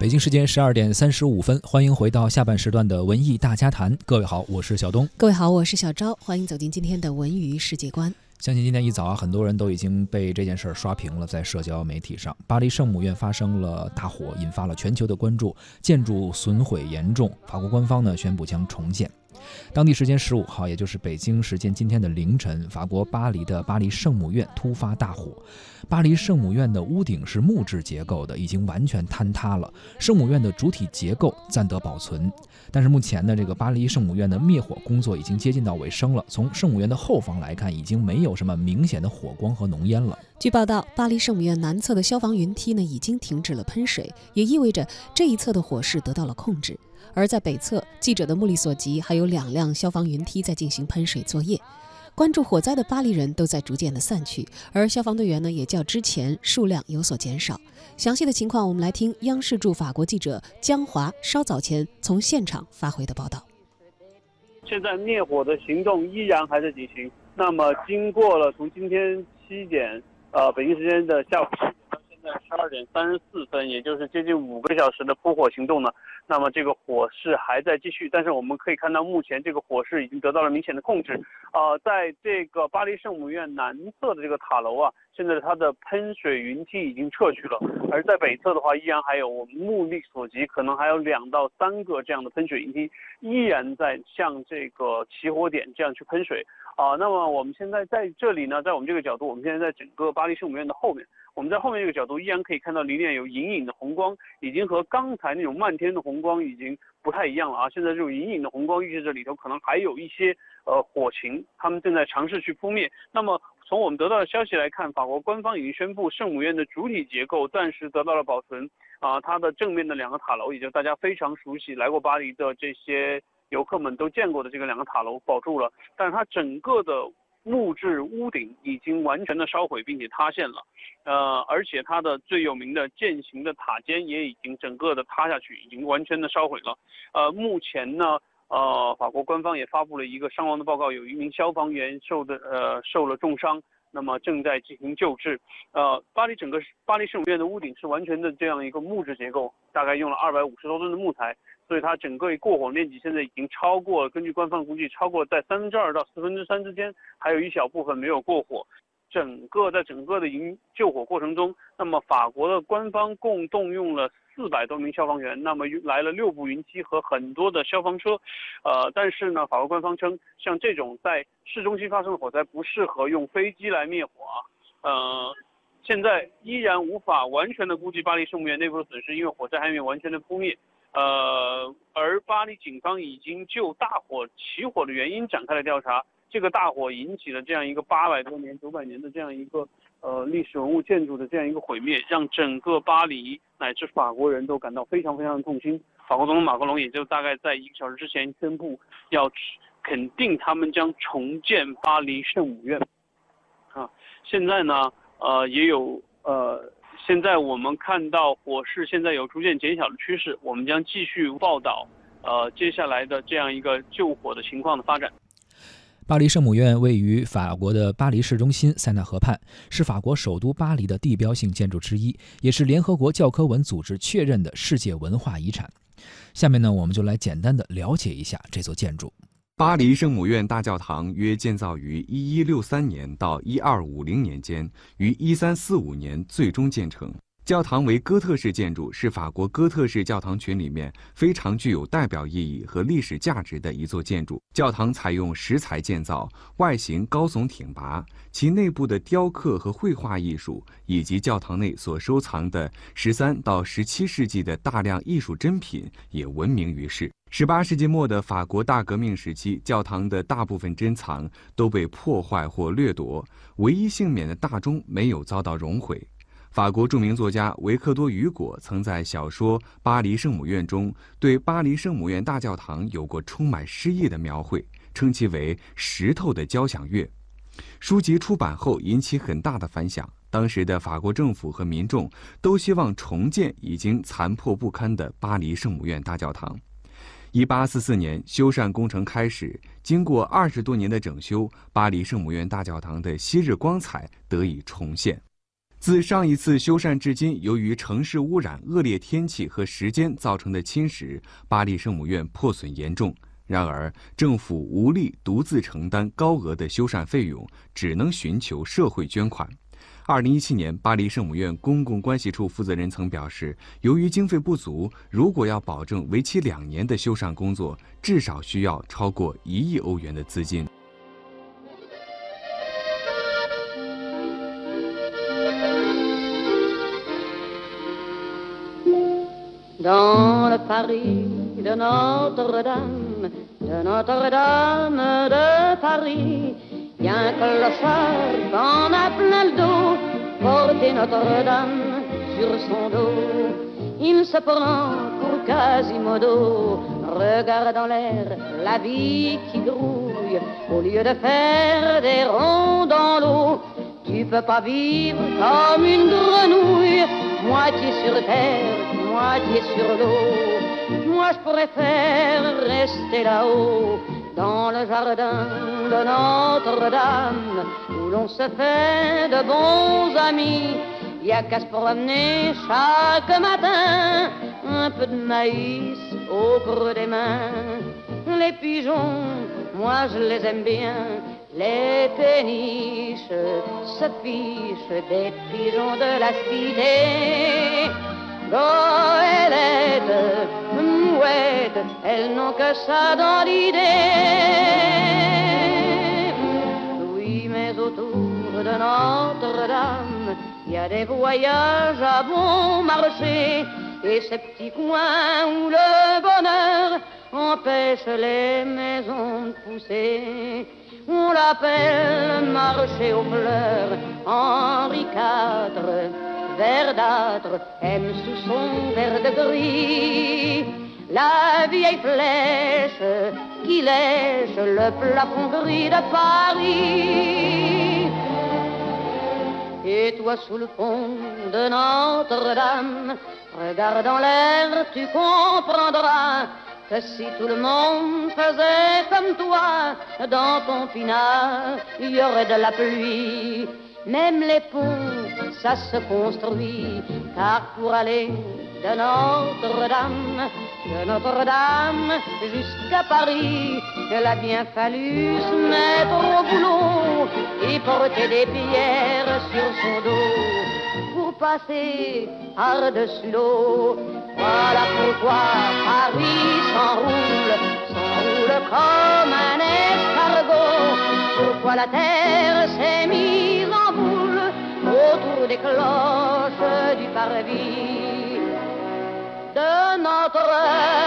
北京时间十二点三十五分，欢迎回到下半时段的文艺大家谈。各位好，我是小东。各位好，我是小昭。欢迎走进今天的文娱世界观。相信今天一早啊，很多人都已经被这件事儿刷屏了，在社交媒体上，巴黎圣母院发生了大火，引发了全球的关注，建筑损毁严重，法国官方呢宣布将重建。当地时间十五号，也就是北京时间今天的凌晨，法国巴黎的巴黎圣母院突发大火。巴黎圣母院的屋顶是木质结构的，已经完全坍塌了。圣母院的主体结构暂得保存，但是目前呢，这个巴黎圣母院的灭火工作已经接近到尾声了。从圣母院的后方来看，已经没有什么明显的火光和浓烟了。据报道，巴黎圣母院南侧的消防云梯呢已经停止了喷水，也意味着这一侧的火势得到了控制。而在北侧，记者的目力所及，还有两辆消防云梯在进行喷水作业。关注火灾的巴黎人都在逐渐的散去，而消防队员呢，也较之前数量有所减少。详细的情况，我们来听央视驻法国记者江华稍早前从现场发回的报道。现在灭火的行动依然还在进行。那么，经过了从今天七点，呃，北京时间的下午七点到现在十二点三十四分，也就是接近五个小时的扑火行动呢。那么这个火势还在继续，但是我们可以看到，目前这个火势已经得到了明显的控制。呃，在这个巴黎圣母院南侧的这个塔楼啊，现在它的喷水云梯已经撤去了，而在北侧的话，依然还有我们目力所及，可能还有两到三个这样的喷水云梯，依然在向这个起火点这样去喷水。啊，那么我们现在在这里呢，在我们这个角度，我们现在在整个巴黎圣母院的后面。我们在后面这个角度依然可以看到里面有隐隐的红光，已经和刚才那种漫天的红光已经不太一样了啊！现在这种隐隐的红光预示着里头可能还有一些呃火情，他们正在尝试去扑灭。那么从我们得到的消息来看，法国官方已经宣布圣母院的主体结构暂时得到了保存啊，它的正面的两个塔楼，也就大家非常熟悉来过巴黎的这些游客们都见过的这个两个塔楼保住了，但是它整个的。木质屋顶已经完全的烧毁并且塌陷了，呃，而且它的最有名的剑形的塔尖也已经整个的塌下去，已经完全的烧毁了。呃，目前呢，呃，法国官方也发布了一个伤亡的报告，有一名消防员受的呃受了重伤，那么正在进行救治。呃，巴黎整个巴黎圣母院的屋顶是完全的这样一个木质结构，大概用了二百五十多吨的木材。所以它整个过火面积现在已经超过，根据官方估计，超过在三分之二到四分之三之间，还有一小部分没有过火。整个在整个的营救火过程中，那么法国的官方共动用了四百多名消防员，那么来了六部云梯和很多的消防车。呃，但是呢，法国官方称，像这种在市中心发生的火灾不适合用飞机来灭火。呃，现在依然无法完全的估计巴黎圣母院内部的损失，因为火灾还没有完全的扑灭。呃，而巴黎警方已经就大火起火的原因展开了调查。这个大火引起了这样一个八百多年、九百年的这样一个呃历史文物建筑的这样一个毁灭，让整个巴黎乃至法国人都感到非常非常的痛心。法国总统马克龙也就大概在一个小时之前宣布，要肯定他们将重建巴黎圣母院。啊，现在呢，呃，也有呃。现在我们看到火势现在有逐渐减小的趋势，我们将继续报道，呃，接下来的这样一个救火的情况的发展。巴黎圣母院位于法国的巴黎市中心塞纳河畔，是法国首都巴黎的地标性建筑之一，也是联合国教科文组织确认的世界文化遗产。下面呢，我们就来简单的了解一下这座建筑。巴黎圣母院大教堂约建造于1163年到1250年间，于1345年最终建成。教堂为哥特式建筑，是法国哥特式教堂群里面非常具有代表意义和历史价值的一座建筑。教堂采用石材建造，外形高耸挺拔，其内部的雕刻和绘画艺术，以及教堂内所收藏的13到17世纪的大量艺术珍品，也闻名于世。十八世纪末的法国大革命时期，教堂的大部分珍藏都被破坏或掠夺，唯一幸免的大钟没有遭到熔毁。法国著名作家维克多·雨果曾在小说《巴黎圣母院》中对巴黎圣母院大教堂有过充满诗意的描绘，称其为“石头的交响乐”。书籍出版后引起很大的反响，当时的法国政府和民众都希望重建已经残破不堪的巴黎圣母院大教堂。一八四四年，修缮工程开始。经过二十多年的整修，巴黎圣母院大教堂的昔日光彩得以重现。自上一次修缮至今，由于城市污染、恶劣天气和时间造成的侵蚀，巴黎圣母院破损严重。然而，政府无力独自承担高额的修缮费用，只能寻求社会捐款。二零一七年，巴黎圣母院公共关系处负责人曾表示，由于经费不足，如果要保证为期两年的修缮工作，至少需要超过一亿欧元的资金。Dans le Paris de Notre-Dame, de Notre-Dame de Paris. Un clochard qu'on a plein le dos, porter Notre-Dame sur son dos. Il se prend pour Quasimodo, regarde dans l'air la vie qui grouille, au lieu de faire des ronds dans l'eau. Tu peux pas vivre comme une grenouille, moitié sur terre, sur l'eau. Moi, je pourrais faire rester là-haut, dans le jardin de Notre-Dame, où l'on se fait de bons amis. Il y a qu'à se promener chaque matin, un peu de maïs au creux des mains. Les pigeons, moi je les aime bien, les péniches se fichent des pigeons de la cité. Goélettes, mouettes, elles n'ont que ça dans l'idée. Oui, mais autour de Notre-Dame, il y a des voyages à bon marché et ces petits coins où le bonheur empêche les maisons de pousser. On l'appelle marché aux fleurs Henri IV verdâtre aime sous son verre de gris la vieille flèche qui lèche le plafond gris de Paris. Et toi sous le pont de Notre-Dame, regardant l'air, tu comprendras que si tout le monde faisait comme toi, dans ton pinard, il y aurait de la pluie. Même les ponts, ça se construit, car pour aller de Notre-Dame, de Notre-Dame jusqu'à Paris, il a bien fallu se mettre au boulot et porter des pierres sur son dos pour passer par-dessus l'eau. Voilà pourquoi Paris s'enroule, s'enroule comme un escargot. Pourquoi la terre s'est mise des cloches du parvis de notre